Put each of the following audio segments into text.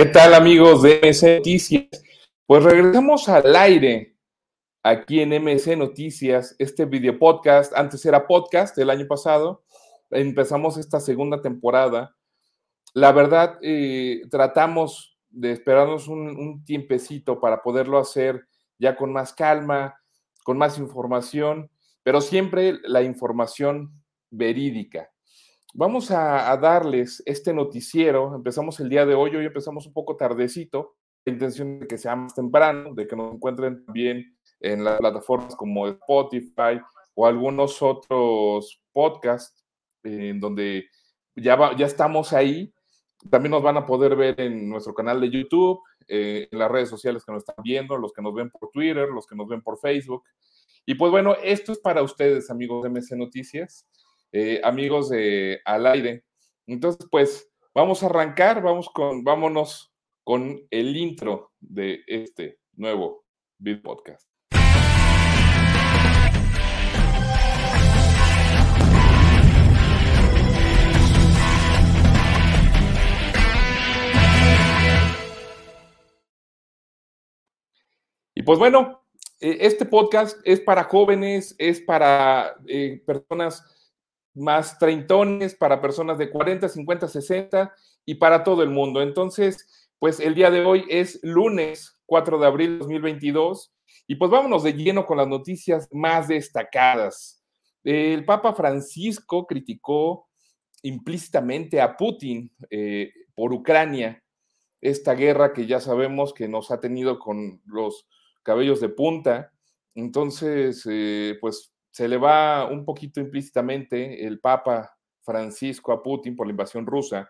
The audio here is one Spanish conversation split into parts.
¿Qué tal amigos de MC Noticias? Pues regresamos al aire aquí en MC Noticias, este video podcast, antes era podcast el año pasado, empezamos esta segunda temporada. La verdad, eh, tratamos de esperarnos un, un tiempecito para poderlo hacer ya con más calma, con más información, pero siempre la información verídica. Vamos a, darles este noticiero. Empezamos el día de hoy, hoy empezamos un poco tardecito. La intención de que sea más temprano, de que nos encuentren también en las plataformas como Spotify o algunos otros podcasts en donde ya, ya estamos ahí. También nos van a poder ver en nuestro canal de YouTube, eh, en las redes sociales que nos están viendo, los que nos ven por Twitter, los que nos ven por Facebook. Y pues bueno, esto es para ustedes, amigos de MC Noticias. Eh, amigos de Al Aire. Entonces, pues vamos a arrancar, vamos con, vámonos con el intro de este nuevo Bit Podcast. Y pues bueno, eh, este podcast es para jóvenes, es para eh, personas más treintones, para personas de 40, 50, 60 y para todo el mundo. Entonces, pues el día de hoy es lunes 4 de abril de 2022 y pues vámonos de lleno con las noticias más destacadas. El Papa Francisco criticó implícitamente a Putin eh, por Ucrania, esta guerra que ya sabemos que nos ha tenido con los cabellos de punta. Entonces, eh, pues se le va un poquito implícitamente el Papa Francisco a Putin por la invasión rusa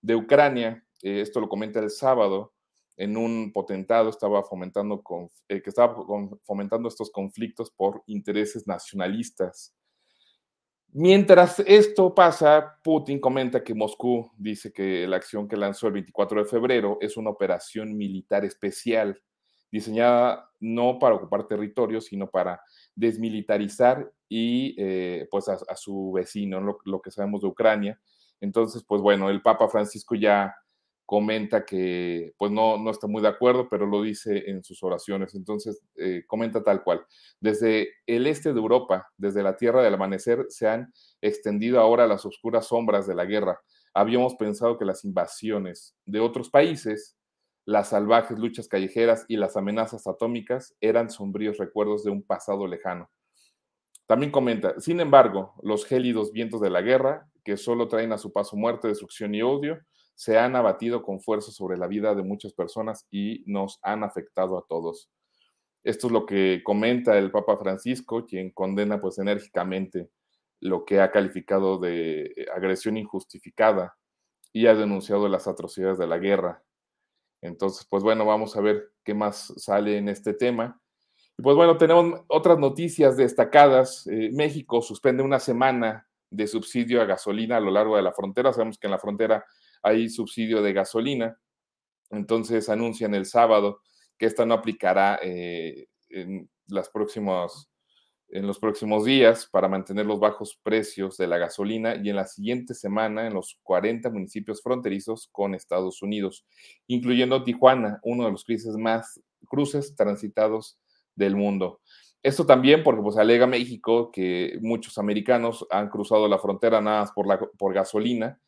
de Ucrania. Eh, esto lo comenta el sábado en un potentado estaba fomentando eh, que estaba fomentando estos conflictos por intereses nacionalistas. Mientras esto pasa, Putin comenta que Moscú dice que la acción que lanzó el 24 de febrero es una operación militar especial diseñada no para ocupar territorio, sino para desmilitarizar y eh, pues a, su vecino, lo, que sabemos de Ucrania. Entonces, pues bueno, el Papa Francisco ya comenta que pues no, no está muy de acuerdo, pero lo dice en sus oraciones. Entonces, eh, comenta tal cual. Desde el este de Europa, desde la tierra del amanecer, se han extendido ahora las oscuras sombras de la guerra. Habíamos pensado que las invasiones de otros países las salvajes luchas callejeras y las amenazas atómicas eran sombríos recuerdos de un pasado lejano. También comenta, sin embargo, los gélidos vientos de la guerra, que solo traen a su paso muerte, destrucción y odio, se han abatido con fuerza sobre la vida de muchas personas y nos han afectado a todos. Esto es lo que comenta el Papa Francisco, quien condena pues enérgicamente lo que ha calificado de agresión injustificada y ha denunciado las atrocidades de la guerra entonces, pues bueno, vamos a ver qué más sale en este tema. Y pues bueno, tenemos otras noticias destacadas. Eh, México suspende una semana de subsidio a gasolina a lo largo de la frontera. Sabemos que en la frontera hay subsidio de gasolina. Entonces anuncian el sábado que esta no aplicará eh, en las próximas en los próximos días para mantener los bajos precios de la gasolina y en la siguiente semana en los 40 municipios fronterizos con Estados Unidos, incluyendo Tijuana, uno de los cruces más cruces transitados del mundo. Esto también porque pues alega México que muchos americanos han cruzado la frontera nada más por, la, por gasolina,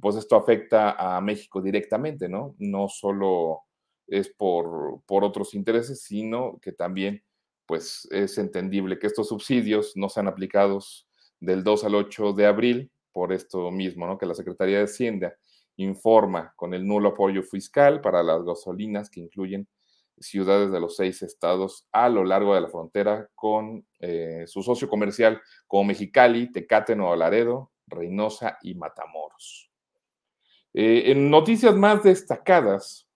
pues esto afecta a México directamente, ¿no? No solo es por, por otros intereses, sino que también pues es entendible que estos subsidios no sean aplicados del 2 al 8 de abril por esto mismo, ¿no? que la Secretaría de Hacienda informa con el nulo apoyo fiscal para las gasolinas que incluyen ciudades de los seis estados a lo largo de la frontera con eh, su socio comercial como Mexicali, Tecate, Nuevo Laredo, Reynosa y Matamoros. Eh, en noticias más destacadas,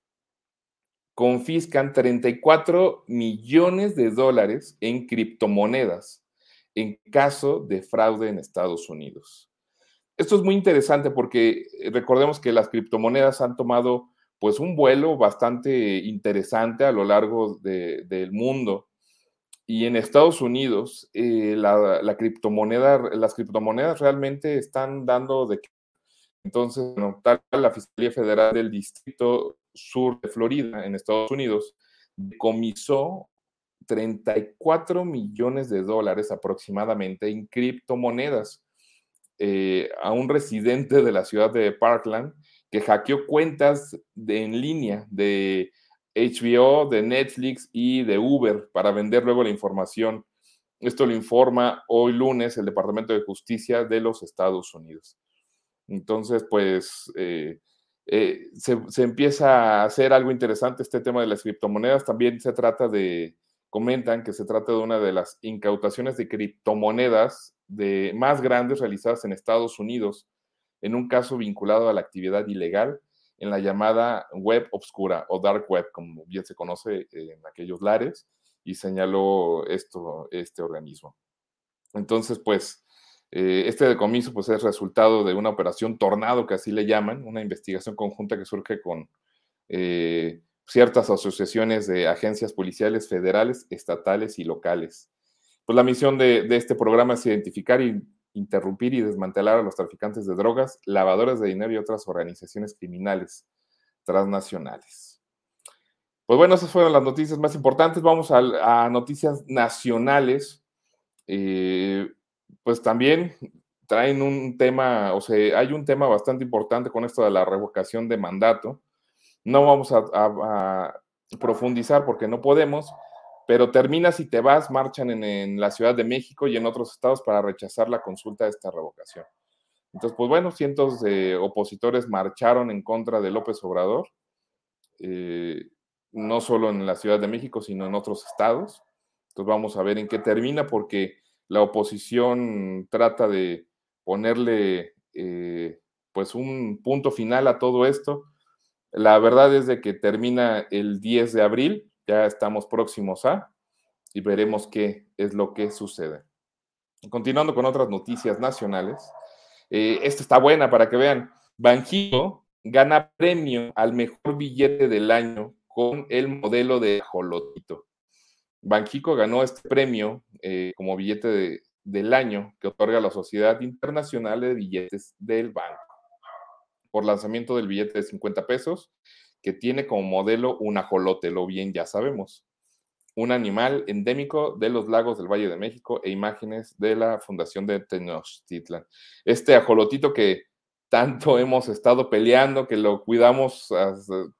confiscan 34 millones de dólares en criptomonedas en caso de fraude en Estados Unidos. Esto es muy interesante porque eh, recordemos que las criptomonedas han tomado pues un vuelo bastante interesante a lo largo del mundo. Y en Estados Unidos, eh, la, criptomoneda, las criptomonedas realmente están dando de Entonces, bueno, la Fiscalía Federal del Distrito Sur de Florida, en Estados Unidos, decomisó 34 millones de dólares aproximadamente en criptomonedas eh, a un residente de la ciudad de Parkland que hackeó cuentas en línea de HBO, de Netflix y de Uber para vender luego la información. Esto lo informa hoy lunes el Departamento de Justicia de los Estados Unidos. Entonces, pues eh, eh, se, se, empieza a hacer algo interesante este tema de las criptomonedas. También se trata de, comentan que se trata de una de las incautaciones de criptomonedas de, más grandes realizadas en Estados Unidos, en un caso vinculado a la actividad ilegal en la llamada web obscura o dark web, como bien se conoce en aquellos lares, y señaló esto, este organismo. Entonces, pues, eh, este decomiso pues, es resultado de una operación tornado, que así le llaman, una investigación conjunta que surge con eh, ciertas asociaciones de agencias policiales federales, estatales y locales. Pues la misión de, de este programa es identificar y interrumpir y desmantelar a los traficantes de drogas, lavadores de dinero y otras organizaciones criminales transnacionales. Pues bueno, esas fueron las noticias más importantes. Vamos a, noticias nacionales. Eh, pues también traen un tema, o sea, hay un tema bastante importante con esto de la revocación de mandato. No vamos a profundizar porque no podemos, pero terminas y te vas, marchan en, la Ciudad de México y en otros estados para rechazar la consulta de esta revocación. Entonces, pues bueno, cientos de opositores marcharon en contra de López Obrador, eh, no solo en la Ciudad de México, sino en otros estados. Entonces vamos a ver en qué termina, porque la oposición trata de ponerle eh, pues un punto final a todo esto. La verdad es de que termina el 10 de abril, ya estamos próximos a y veremos qué es lo que sucede. Continuando con otras noticias nacionales, eh, esta está buena para que vean. Banjico gana premio al mejor billete del año con el modelo de Jolotito. Banjico ganó este premio eh, como billete del año que otorga la Sociedad Internacional de Billetes del Banco por lanzamiento del billete de 50 pesos que tiene como modelo un ajolote, lo bien ya sabemos. Un animal endémico de los lagos del Valle de México e imágenes de la Fundación de Tenochtitlan. Este ajolotito que tanto hemos estado peleando, que lo cuidamos,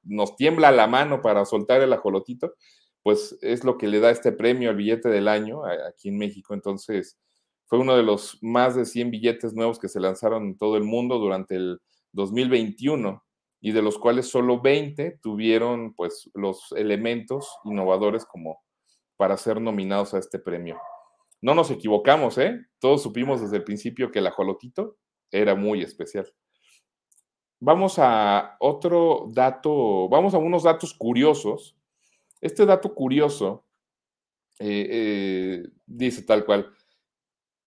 nos tiembla la mano para soltar el ajolotito, pues es lo que le da este premio al billete del año aquí en México. Entonces, fue uno de los más de 100 billetes nuevos que se lanzaron en todo el mundo durante el 2021 y de los cuales solo 20 tuvieron pues los elementos innovadores como para ser nominados a este premio. No nos equivocamos, ¿eh? Todos supimos desde el principio que el ajolotito era muy especial. Vamos a otro dato, vamos a unos datos curiosos. Este dato curioso eh, eh, dice tal cual.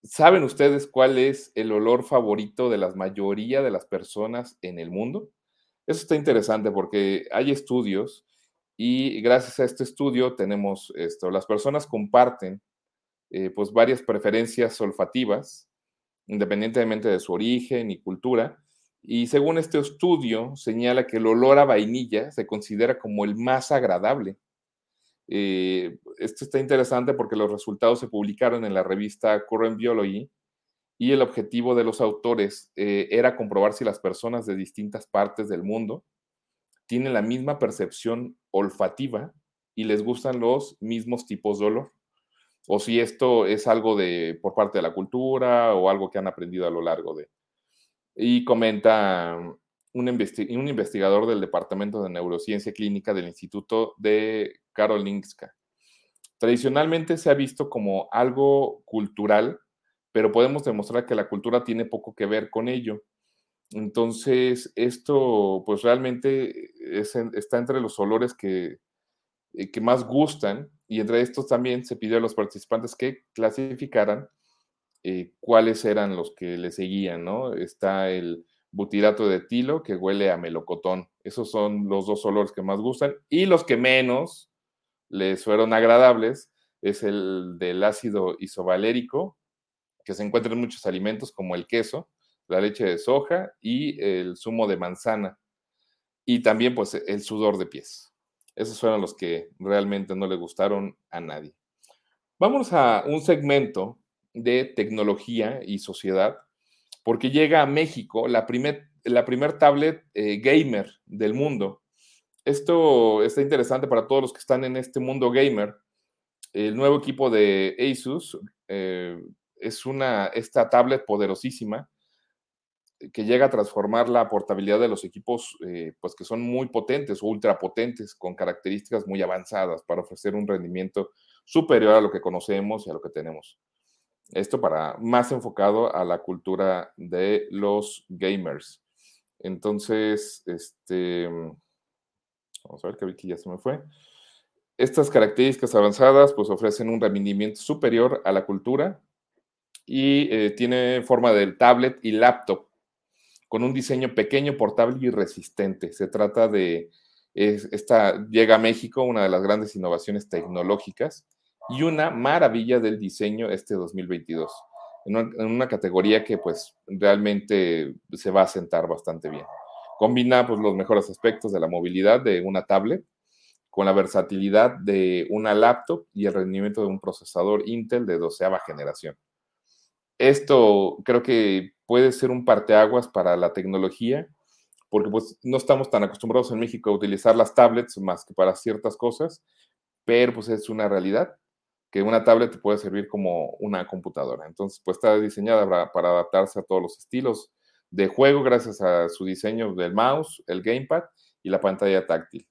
¿Saben ustedes cuál es el olor favorito de la mayoría de las personas en el mundo? Eso está interesante porque hay estudios y gracias a este estudio tenemos esto, las personas comparten eh, pues varias preferencias olfativas, independientemente de su origen y cultura, y según este estudio señala que el olor a vainilla se considera como el más agradable. Eh, esto está interesante porque los resultados se publicaron en la revista Current Biology y el objetivo de los autores eh, era comprobar si las personas de distintas partes del mundo tienen la misma percepción olfativa y les gustan los mismos tipos de olor, o si esto es algo de por parte de la cultura o algo que han aprendido a lo largo de. Y comenta un, un investigador del Departamento de Neurociencia Clínica del Instituto de Karolinska. Tradicionalmente se ha visto como algo cultural pero podemos demostrar que la cultura tiene poco que ver con ello. Entonces, esto pues realmente está entre los olores que, eh, que más gustan y entre estos también se pidió a los participantes que clasificaran eh, cuáles eran los que le seguían, ¿no? Está el butirato de etilo que huele a melocotón. Esos son los dos olores que más gustan y los que menos les fueron agradables es el del ácido isovalérico que se encuentra en muchos alimentos como el queso, la leche de soja y el zumo de manzana. Y también pues el sudor de pies. Esos fueron los que realmente no le gustaron a nadie. Vamos a un segmento de tecnología y sociedad, porque llega a México la primer, la primer tablet eh, gamer del mundo. Esto está interesante para todos los que están en este mundo gamer. El nuevo equipo de Asus eh, es una, esta tablet poderosísima que llega a transformar la portabilidad de los equipos, eh, pues que son muy potentes o ultra potentes, con características muy avanzadas para ofrecer un rendimiento superior a lo que conocemos y a lo que tenemos. Esto para más enfocado a la cultura de los gamers. Entonces, este, vamos a ver que aquí ya se me fue. Estas características avanzadas pues ofrecen un rendimiento superior a la cultura y eh, tiene forma del tablet y laptop con un diseño pequeño, portable y resistente. Se trata de, esta llega a México, una de las grandes innovaciones tecnológicas y una maravilla del diseño este 2022, en una, categoría que pues realmente se va a sentar bastante bien. Combina pues, los mejores aspectos de la movilidad de una tablet con la versatilidad de una laptop y el rendimiento de un procesador Intel de doceava generación. Esto creo que puede ser un parteaguas para la tecnología, porque pues no estamos tan acostumbrados en México a utilizar las tablets más que para ciertas cosas, pero pues es una realidad que una tablet puede servir como una computadora. Entonces, pues está diseñada para, adaptarse a todos los estilos de juego gracias a su diseño del mouse, el gamepad y la pantalla táctil.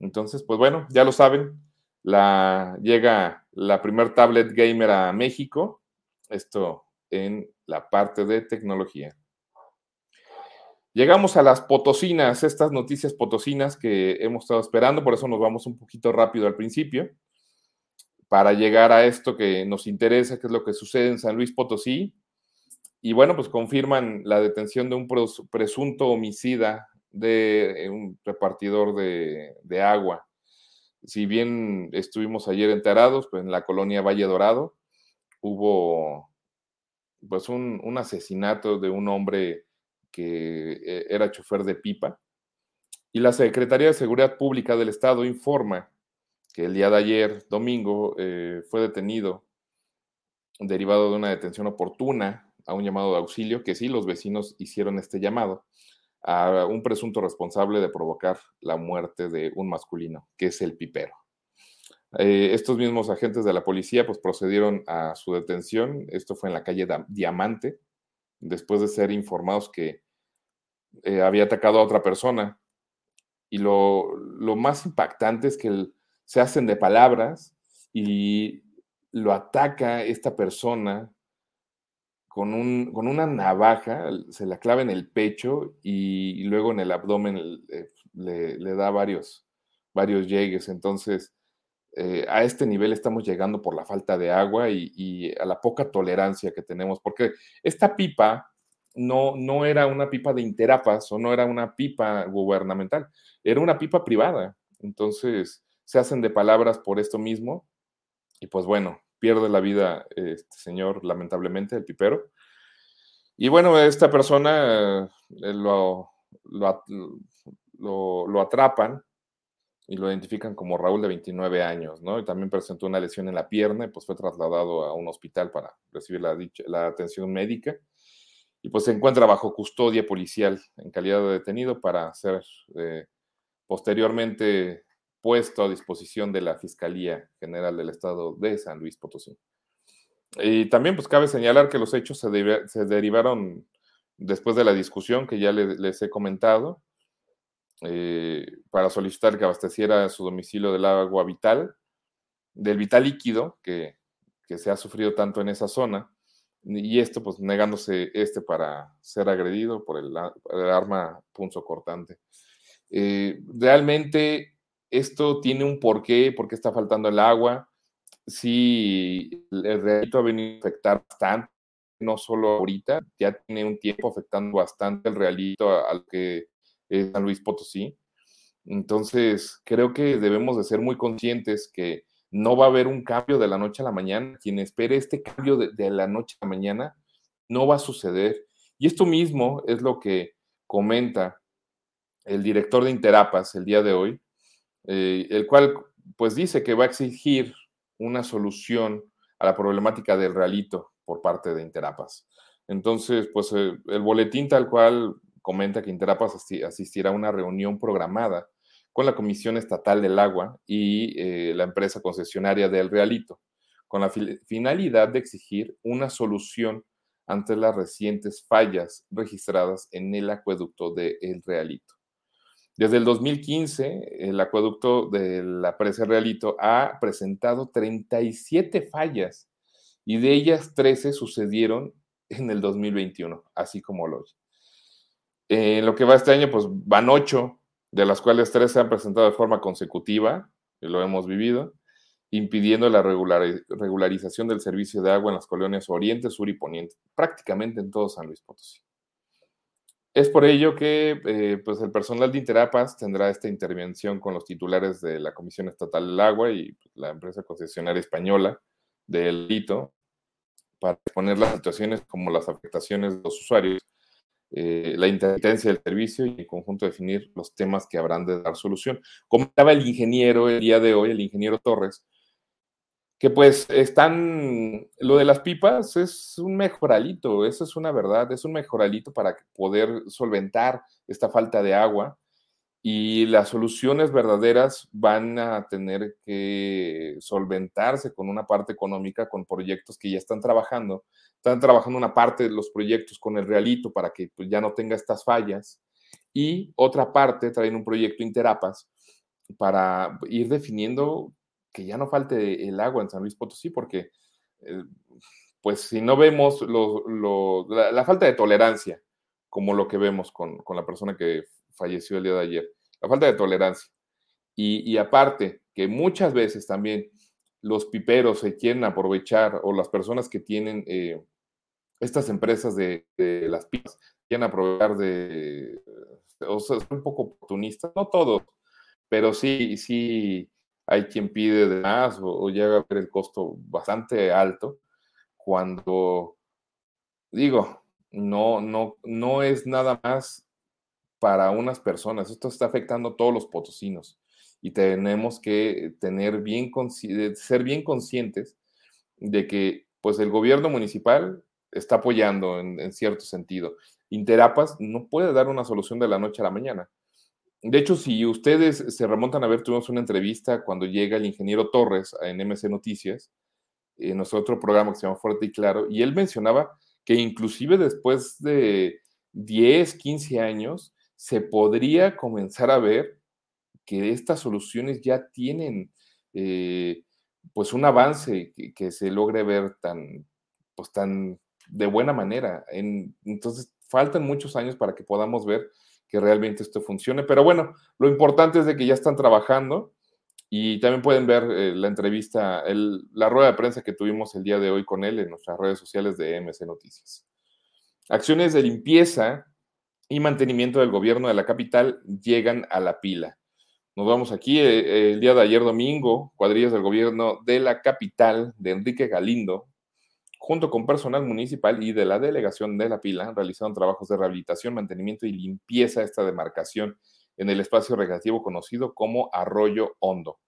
Entonces, pues bueno, ya lo saben, la, llega la primer tablet gamer a México esto en la parte de tecnología. Llegamos a las potosinas, estas noticias potosinas que hemos estado esperando, por eso nos vamos un poquito rápido al principio, para llegar a esto que nos interesa, que es lo que sucede en San Luis Potosí. Y bueno, pues confirman la detención de un presunto homicida de un repartidor de, de agua. Si bien estuvimos ayer enterados, pues en la colonia Valle Dorado, hubo pues un, asesinato de un hombre que eh, era chofer de pipa. Y la Secretaría de Seguridad Pública del Estado informa que el día de ayer, domingo, eh, fue detenido derivado de una detención oportuna a un llamado de auxilio, que sí, los vecinos hicieron este llamado a un presunto responsable de provocar la muerte de un masculino, que es el pipero. Eh, estos mismos agentes de la policía pues procedieron a su detención. Esto fue en la calle Diamante, después de ser informados que eh, había atacado a otra persona. Y lo, más impactante es que se hacen de palabras y lo ataca esta persona con, un, con una navaja, se la clava en el pecho y, luego en el abdomen eh, le, le, da varios, varios llegues. Entonces, eh, a este nivel estamos llegando por la falta de agua y, a la poca tolerancia que tenemos, porque esta pipa no, no era una pipa de Interapas o no era una pipa gubernamental, era una pipa privada. Entonces se hacen de palabras por esto mismo y pues bueno, pierde la vida este señor, lamentablemente, el pipero. Y bueno, esta persona eh, lo, lo atrapan y lo identifican como Raúl de 29 años, ¿no? Y también presentó una lesión en la pierna y pues fue trasladado a un hospital para recibir la, la atención médica y pues se encuentra bajo custodia policial en calidad de detenido para ser eh, posteriormente puesto a disposición de la Fiscalía General del Estado de San Luis Potosí. Y también pues cabe señalar que los hechos se, se derivaron después de la discusión que ya les he comentado, eh, para solicitar que abasteciera su domicilio del agua vital, del vital líquido que, se ha sufrido tanto en esa zona, y esto pues negándose este para ser agredido por el, arma punzo cortante. Eh, realmente esto tiene un porqué, porque está faltando el agua. Sí, el realito ha venido a afectar bastante, no solo ahorita, ya tiene un tiempo afectando bastante el realito al que San Luis Potosí. Entonces, creo que debemos de ser muy conscientes que no va a haber un cambio de la noche a la mañana. Quien espere este cambio de, la noche a la mañana no va a suceder. Y esto mismo es lo que comenta el director de Interapas el día de hoy, eh, el cual pues dice que va a exigir una solución a la problemática del realito por parte de Interapas. Entonces, pues eh, el boletín tal cual comenta que Interapas asistirá a una reunión programada con la Comisión Estatal del Agua y eh, la empresa concesionaria del Realito, con la finalidad de exigir una solución ante las recientes fallas registradas en el acueducto de El Realito. Desde el 2015, el acueducto de la presa Realito ha presentado 37 fallas y de ellas 13 sucedieron en el 2021, así como lo. En lo que va este año, pues van 8, de las cuales 3 se han presentado de forma consecutiva, lo hemos vivido, impidiendo la regularización del servicio de agua en las colonias Oriente, Sur y Poniente, prácticamente en todo San Luis Potosí. Es por ello que eh, pues el personal de Interapas tendrá esta intervención con los titulares de la Comisión Estatal del Agua y pues, la empresa concesionaria española del Lito para exponer las situaciones como las afectaciones de los usuarios, eh, la intermitencia del servicio y en conjunto definir los temas que habrán de dar solución. Comentaba el ingeniero el día de hoy, el ingeniero Torres, que pues están, lo de las pipas es un mejoralito, eso es una verdad, es un mejoralito para poder solventar esta falta de agua y las soluciones verdaderas van a tener que solventarse con una parte económica, con proyectos que ya están trabajando. Están trabajando una parte de los proyectos con el realito para que pues, ya no tenga estas fallas y otra parte traen un proyecto Interapas para ir definiendo que ya no falte el agua en San Luis Potosí, porque eh, pues si no vemos la, falta de tolerancia, como lo que vemos con, la persona que falleció el día de ayer, la falta de tolerancia. Y, aparte, que muchas veces también los piperos se quieren aprovechar o las personas que tienen eh, estas empresas de, las pipas quieren aprovechar de, o sea, son un poco oportunistas, no todos, pero sí, sí, hay quien pide de más o, llega a ver el costo bastante alto, cuando digo, no, no, no es nada más para unas personas, esto está afectando a todos los potosinos y tenemos que tener bien, ser bien conscientes de que pues el gobierno municipal está apoyando en, en cierto sentido. Interapas no puede dar una solución de la noche a la mañana. De hecho, si ustedes se remontan a ver, tuvimos una entrevista cuando llega el ingeniero Torres en MC Noticias, en nuestro otro programa que se llama Fuerte y Claro, y él mencionaba que inclusive después de 10, 15 años, se podría comenzar a ver que estas soluciones ya tienen eh, pues un avance que, se logre ver tan, pues tan de buena manera. entonces, faltan muchos años para que podamos ver que realmente esto funcione. Pero bueno, lo importante es de que ya están trabajando y también pueden ver eh, la entrevista, la rueda de prensa que tuvimos el día de hoy con él en nuestras redes sociales de MC Noticias. Acciones de limpieza y mantenimiento del gobierno de la capital llegan a la pila. Nos vamos aquí eh, el día de ayer domingo, cuadrillas del gobierno de la capital de Enrique Galindo, junto con personal municipal y de la delegación de La Pila, realizaron trabajos de rehabilitación, mantenimiento y limpieza de esta demarcación en el espacio recreativo conocido como Arroyo Hondo.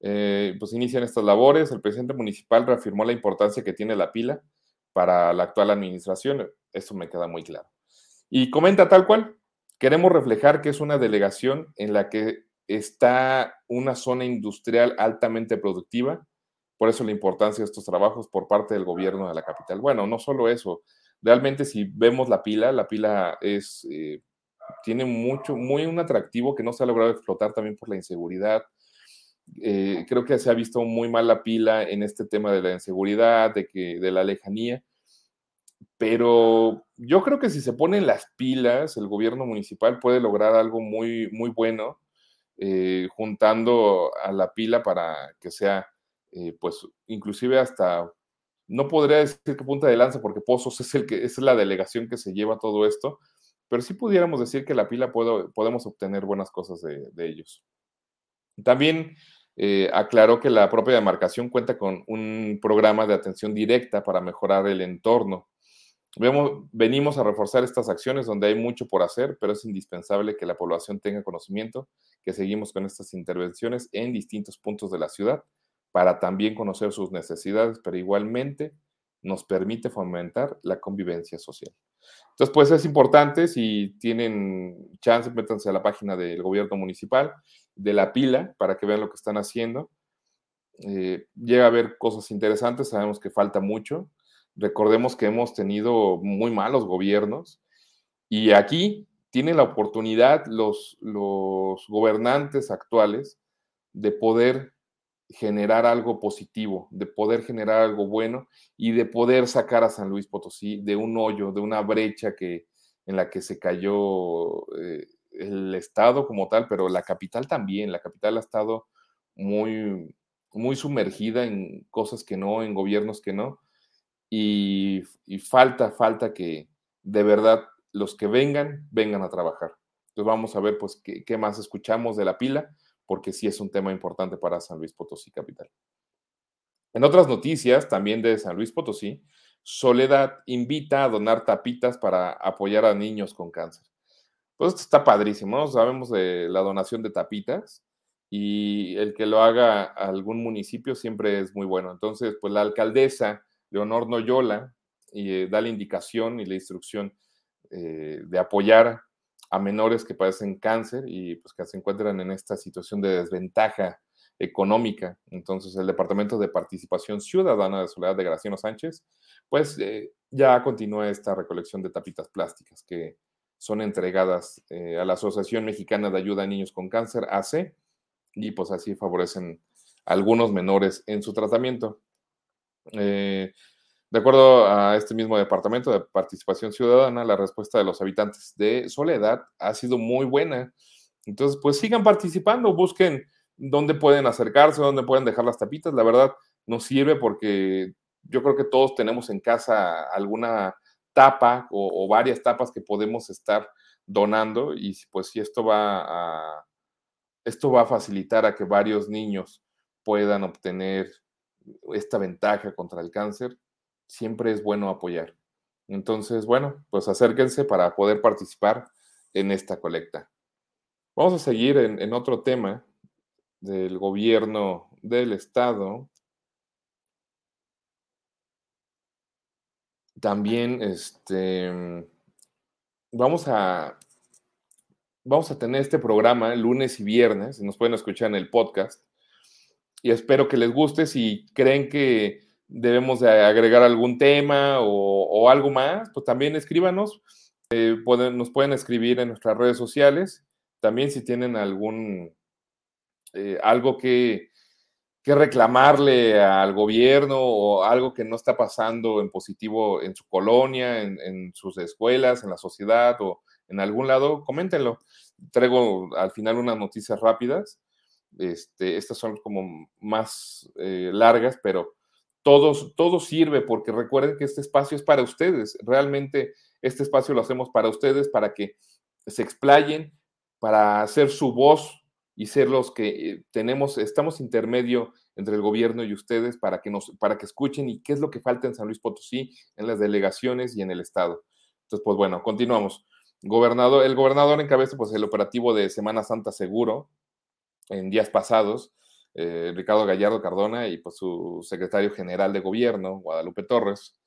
Eh, pues inician estas labores. El presidente municipal reafirmó la importancia que tiene la pila para la actual administración. Eso me queda muy claro. Y comenta tal cual, queremos reflejar que es una delegación en la que está una zona industrial altamente productiva, por eso la importancia de estos trabajos por parte del gobierno de la capital. Bueno, no solo eso, realmente si vemos la pila, la pila es, eh, tiene mucho, muy un atractivo que no se ha logrado explotar también por la inseguridad. Eh, creo que se ha visto muy mal la pila en este tema de la inseguridad, de, que, de la lejanía, pero yo creo que si se ponen las pilas, el gobierno municipal puede lograr algo muy, muy bueno, eh, juntando a la pila para que sea eh, pues inclusive hasta, no podría decir que punta de lanza, porque Pozos es, el que, es la delegación que se lleva todo esto, pero sí pudiéramos decir que la pila puedo, podemos obtener buenas cosas de, ellos. También eh, aclaró que la propia demarcación cuenta con un programa de atención directa para mejorar el entorno. Venimos a reforzar estas acciones donde hay mucho por hacer, pero es indispensable que la población tenga conocimiento que seguimos con estas intervenciones en distintos puntos de la ciudad para también conocer sus necesidades, pero igualmente nos permite fomentar la convivencia social. Entonces, pues es importante, si tienen chance, métanse a la página del gobierno municipal, de la pila, para que vean lo que están haciendo. Eh, llega a haber cosas interesantes, sabemos que falta mucho. Recordemos que hemos tenido muy malos gobiernos y aquí tienen la oportunidad los, los gobernantes actuales de poder generar algo positivo, de poder generar algo bueno y de poder sacar a San Luis Potosí de un hoyo, de una brecha que, en la que se cayó eh, el Estado como tal, pero la capital también. La capital ha estado muy, muy sumergida en cosas que no, en gobiernos que no. Y, falta, falta que de verdad los que vengan, vengan a trabajar. Entonces vamos a ver pues qué, qué más escuchamos de la pila porque sí es un tema importante para San Luis Potosí Capital. En otras noticias, también de San Luis Potosí, Soledad invita a donar tapitas para apoyar a niños con cáncer. Pues esto está padrísimo, ¿no? Sabemos de la donación de tapitas y el que lo haga algún municipio siempre es muy bueno. Entonces, pues la alcaldesa Leonor Noyola eh, da la indicación y la instrucción eh, de apoyar a menores que padecen cáncer y pues que se encuentran en esta situación de desventaja económica. Entonces, el Departamento de Participación Ciudadana de Soledad de Graciano Sánchez, pues eh, ya continúa esta recolección de tapitas plásticas que son entregadas eh, a la Asociación Mexicana de Ayuda a Niños con Cáncer, AC, y pues así favorecen algunos menores en su tratamiento. Eh, de acuerdo a este mismo Departamento de Participación Ciudadana, la respuesta de los habitantes de Soledad ha sido muy buena. Entonces, pues sigan participando, busquen dónde pueden acercarse, dónde pueden dejar las tapitas. La verdad, nos sirve porque yo creo que todos tenemos en casa alguna tapa o, varias tapas que podemos estar donando y pues si esto va esto va a facilitar a que varios niños puedan obtener esta ventaja contra el cáncer siempre es bueno apoyar. Entonces, bueno, pues acérquense para poder participar en esta colecta. Vamos a seguir en, otro tema del gobierno del estado. También, este, vamos a, vamos a tener este programa lunes y viernes, nos pueden escuchar en el podcast. Y espero que les guste. Si creen que debemos de agregar algún tema o, algo más, pues también escríbanos. Eh, nos pueden escribir en nuestras redes sociales. También si tienen algún, eh, algo que, que reclamarle al gobierno o algo que no está pasando en positivo en su colonia, en, sus escuelas, en la sociedad o en algún lado, coméntenlo. Traigo al final unas noticias rápidas. Este, estas son como más eh, largas, pero todo, sirve porque recuerden que este espacio es para ustedes. Realmente este espacio lo hacemos para ustedes, para que se explayen, para hacer su voz y ser los que eh, tenemos, estamos intermedio entre el gobierno y ustedes para que nos, para que escuchen y qué es lo que falta en San Luis Potosí, en las delegaciones y en el estado. Entonces, pues bueno, continuamos. Gobernador, el gobernador encabeza pues el operativo de Semana Santa Seguro en días pasados eh, Ricardo Gallardo Cardona y pues, su secretario general de gobierno, Guadalupe Torres,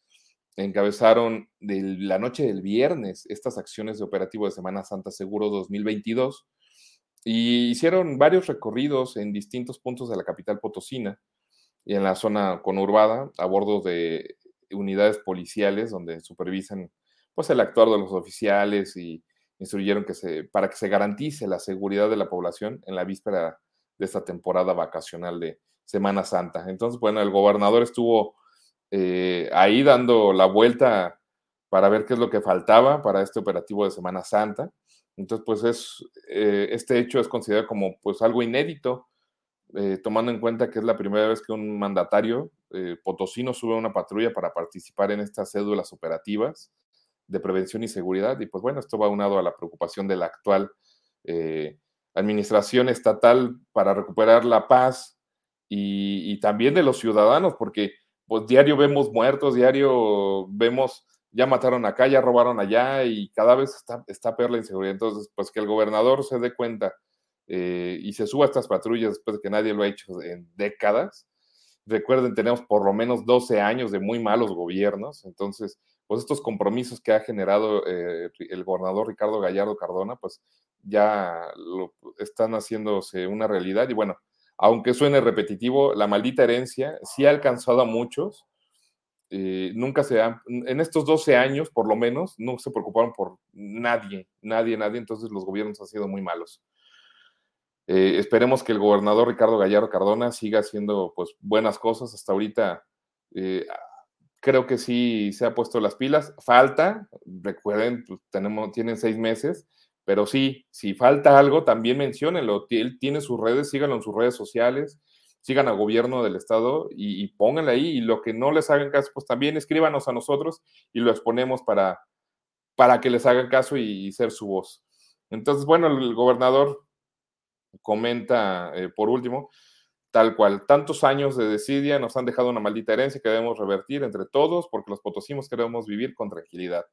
encabezaron de la noche del viernes estas acciones de operativo de Semana Santa Seguro 2022 y hicieron varios recorridos en distintos puntos de la capital potosina y en la zona conurbada a bordo de unidades policiales donde supervisan pues el actuar de los oficiales y instruyeron que para que se garantice la seguridad de la población en la víspera de esta temporada vacacional de Semana Santa. Entonces, bueno, el gobernador estuvo eh, ahí dando la vuelta para ver qué es lo que faltaba para este operativo de Semana Santa. Entonces, pues es, eh, este hecho es considerado como pues algo inédito, eh, tomando en cuenta que es la primera vez que un mandatario potosino sube a una patrulla para participar en estas cédulas operativas de prevención y seguridad. Y pues bueno, esto va unado a la preocupación de la actual administración estatal para recuperar la paz y, también de los ciudadanos, porque pues diario vemos muertos, diario vemos ya mataron acá, ya robaron allá y cada vez está, está peor la inseguridad. Entonces, pues que el gobernador se dé cuenta eh, y se suba a estas patrullas después de que nadie lo ha hecho en décadas. Recuerden, tenemos por lo menos 12 años de muy malos gobiernos, entonces, pues estos compromisos que ha generado eh, el gobernador Ricardo Gallardo Cardona, pues ya lo, están haciéndose una realidad y bueno, aunque suene repetitivo, la maldita herencia sí ha alcanzado a muchos. Eh, nunca se han, en estos 12 años, por lo menos, no se preocuparon por nadie, nadie, nadie. Entonces los gobiernos han sido muy malos. Eh, esperemos que el gobernador Ricardo Gallardo Cardona siga haciendo pues buenas cosas. Hasta ahorita eh, creo que sí se ha puesto las pilas. Falta, recuerden, pues, tenemos, tienen seis meses pero sí, si falta algo, también menciónenlo. Él tiene sus redes, síganlo en sus redes sociales, sigan al gobierno del estado y, y pónganle ahí. Y lo que no les hagan caso, pues también escríbanos a nosotros y lo exponemos para, para que les hagan caso y, ser su voz. Entonces, bueno, el, gobernador comenta, eh, por último, tal cual, tantos años de desidia nos han dejado una maldita herencia que debemos revertir entre todos porque los potosimos queremos vivir con tranquilidad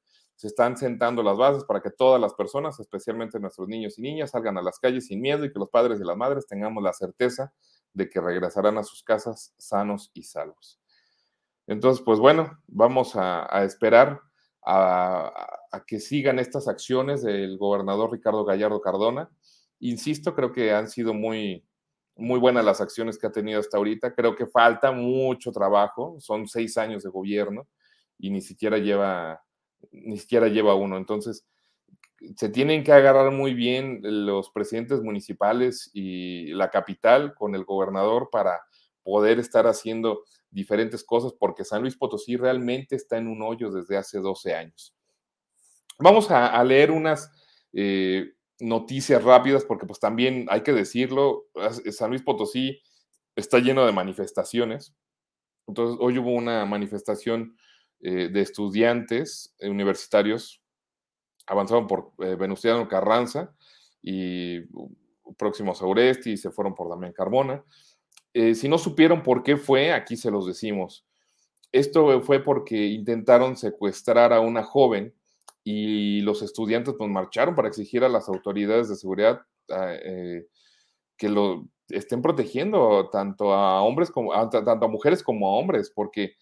se están sentando las bases para que todas las personas, especialmente nuestros niños y niñas, salgan a las calles sin miedo y que los padres y las madres tengamos la certeza de que regresarán a sus casas sanos y salvos. Entonces, pues bueno, vamos a, esperar a, que sigan estas acciones del gobernador Ricardo Gallardo Cardona. Insisto, creo que han sido muy, muy buenas las acciones que ha tenido hasta ahorita. Creo que falta mucho trabajo. Son seis años de gobierno y ni siquiera lleva ni siquiera lleva uno. Entonces, se tienen que agarrar muy bien los presidentes municipales y la capital con el gobernador para poder estar haciendo diferentes cosas, porque San Luis Potosí realmente está en un hoyo desde hace 12 años. Vamos a, leer unas eh, noticias rápidas, porque pues también hay que decirlo, San Luis Potosí está lleno de manifestaciones. Entonces, hoy hubo una manifestación eh, de estudiantes universitarios avanzaron por eh, Venustiano Carranza y próximos a Uresti y se fueron por Damián Carbona. Eh, si no supieron por qué fue, aquí se los decimos. Esto fue porque intentaron secuestrar a una joven y los estudiantes pues, marcharon para exigir a las autoridades de seguridad ah, que lo estén protegiendo tanto a hombres como tanto a mujeres como a hombres, porque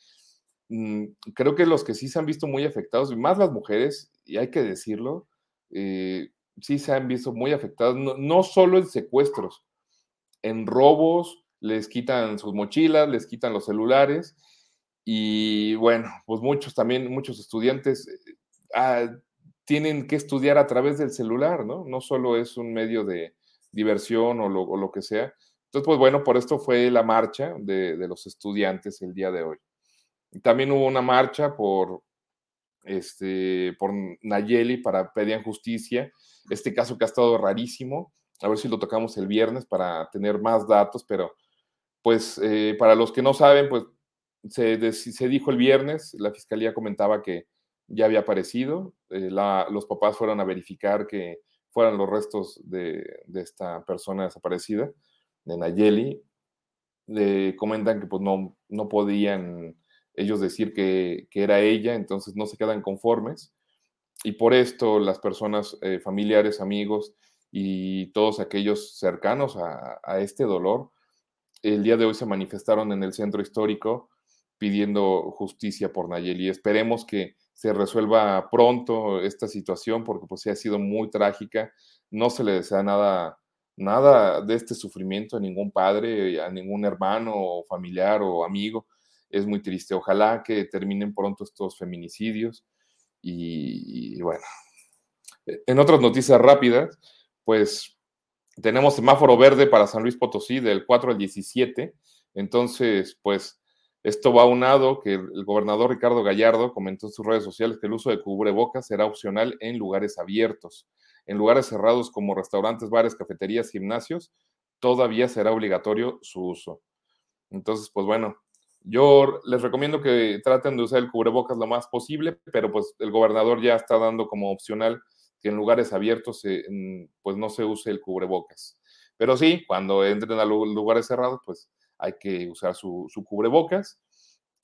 creo que los que sí se han visto muy afectados, y más las mujeres, y hay que decirlo, eh, sí se han visto muy afectados, no, solo en secuestros, en robos, les quitan sus mochilas, les quitan los celulares, y bueno, pues muchos también, muchos estudiantes eh, ah, tienen que estudiar a través del celular, ¿no? No solo es un medio de diversión o lo, que sea. Entonces, pues bueno, por esto fue la marcha de los estudiantes el día de hoy. También hubo una marcha por, este, por Nayeli para pedir justicia. Este caso que ha estado rarísimo. A ver si lo tocamos el viernes para tener más datos, pero pues eh, para los que no saben, pues se, se, dijo el viernes, la fiscalía comentaba que ya había aparecido, eh, los papás fueron a verificar que fueran los restos de, de esta persona desaparecida, de Nayeli. Le comentan que pues no, no podían ellos decir que, era ella, entonces no se quedan conformes. Y por esto las personas, eh, familiares, amigos y todos aquellos cercanos a, este dolor, el día de hoy se manifestaron en el centro histórico pidiendo justicia por Nayeli. Esperemos que se resuelva pronto esta situación porque pues ha sido muy trágica. No se le desea nada, nada de este sufrimiento a ningún padre, a ningún hermano o familiar o amigo es muy triste. Ojalá que terminen pronto estos feminicidios. Y, bueno, en otras noticias rápidas, pues tenemos semáforo verde para San Luis Potosí del 4 al 17. Entonces, pues esto va unado que el gobernador Ricardo Gallardo comentó en sus redes sociales que el uso de cubrebocas será opcional en lugares abiertos. En lugares cerrados como restaurantes, bares, cafeterías, gimnasios, todavía será obligatorio su uso. Entonces, pues bueno, yo les recomiendo que traten de usar el cubrebocas lo más posible, pero pues el gobernador ya está dando como opcional que en lugares abiertos pues no se use el cubrebocas. Pero sí, cuando entren a lugares cerrados, pues hay que usar su, cubrebocas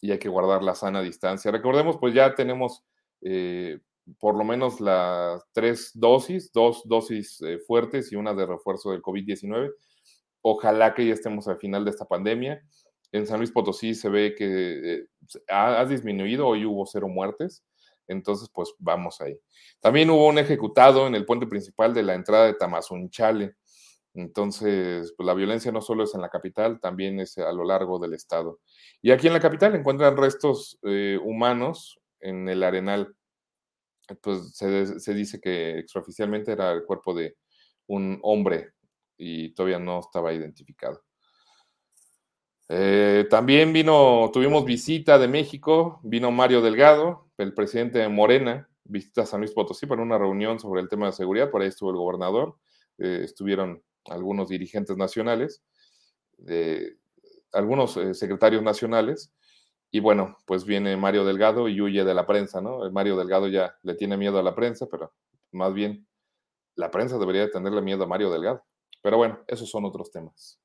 y hay que guardar la sana distancia. Recordemos, pues ya tenemos eh, por lo menos las tres dosis, dos dosis eh, fuertes y una de refuerzo del COVID-19. Ojalá que ya estemos al final de esta pandemia. En San Luis Potosí se ve que ha, ha disminuido, hoy hubo cero muertes. Entonces, pues vamos ahí. También hubo un ejecutado en el puente principal de la entrada de Tamazunchale. Entonces, pues la violencia no solo es en la capital, también es a lo largo del estado. Y aquí en la capital encuentran restos eh, humanos en el arenal. Pues se, se, dice que extraoficialmente era el cuerpo de un hombre y todavía no estaba identificado. Eh, también vino, tuvimos visita de México, vino Mario Delgado, el presidente de Morena, visita a San Luis Potosí para una reunión sobre el tema de seguridad, por ahí estuvo el gobernador, eh, estuvieron algunos dirigentes nacionales, algunos eh, secretarios nacionales, y bueno, pues viene Mario Delgado y huye de la prensa, ¿no? Mario Delgado ya le tiene miedo a la prensa, pero más bien la prensa debería tenerle miedo a Mario Delgado. Pero bueno, esos son otros temas.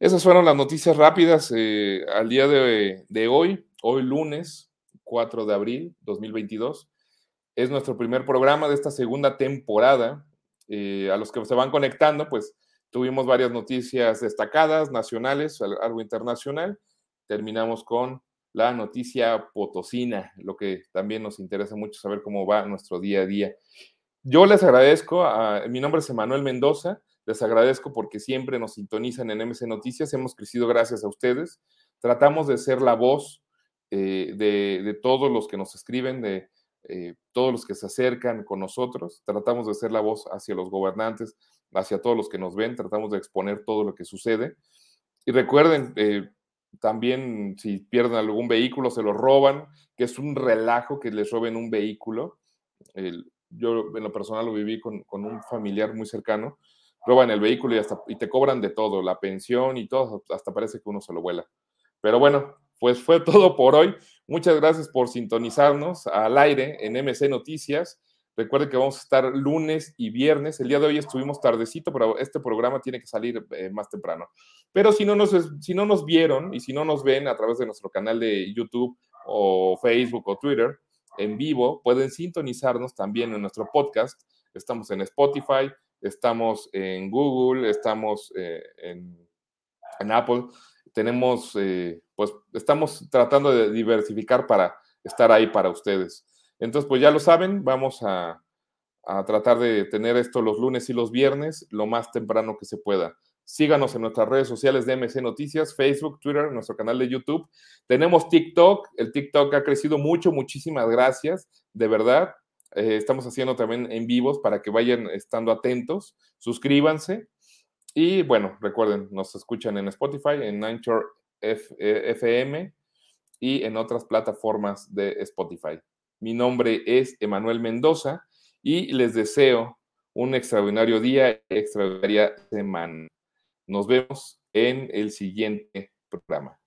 Esas fueron las noticias rápidas eh, al día de, hoy, hoy lunes 4 de abril 2022. Es nuestro primer programa de esta segunda temporada. Eh, a los que se van conectando, pues tuvimos varias noticias destacadas, nacionales, algo internacional. Terminamos con la noticia potosina, lo que también nos interesa mucho saber cómo va nuestro día a día. Yo les agradezco, a, mi nombre es Emanuel Mendoza, les agradezco porque siempre nos sintonizan en MC Noticias. Hemos crecido gracias a ustedes. Tratamos de ser la voz eh, de, todos los que nos escriben, de eh, todos los que se acercan con nosotros. Tratamos de ser la voz hacia los gobernantes, hacia todos los que nos ven. Tratamos de exponer todo lo que sucede. Y recuerden, eh, también si pierden algún vehículo, se lo roban, que es un relajo que les roben un vehículo. yo en lo personal lo viví con, con un familiar muy cercano roban el vehículo y, hasta, y te cobran de todo, la pensión y todo, hasta parece que uno se lo vuela. Pero bueno, pues fue todo por hoy. Muchas gracias por sintonizarnos al aire en MC Noticias. Recuerden que vamos a estar lunes y viernes. El día de hoy estuvimos tardecito, pero este programa tiene que salir eh, más temprano. Pero si no, nos, si no nos vieron y si no nos ven a través de nuestro canal de YouTube o Facebook o Twitter en vivo, pueden sintonizarnos también en nuestro podcast. Estamos en Spotify, estamos en Google, estamos eh, en, Apple, tenemos, eh, pues estamos tratando de diversificar para estar ahí para ustedes. Entonces, pues ya lo saben, vamos a, a tratar de tener esto los lunes y los viernes lo más temprano que se pueda. Síganos en nuestras redes sociales de MC Noticias, Facebook, Twitter, nuestro canal de YouTube. Tenemos TikTok. El TikTok ha crecido mucho. Muchísimas gracias. De verdad. Eh, estamos haciendo también en vivos para que vayan estando atentos. Suscríbanse. Y bueno, recuerden, nos escuchan en Spotify, en Anchor FM eh, y en otras plataformas de Spotify. Mi nombre es Emanuel Mendoza y les deseo un extraordinario día, extraordinaria semana. Nos vemos en el siguiente programa.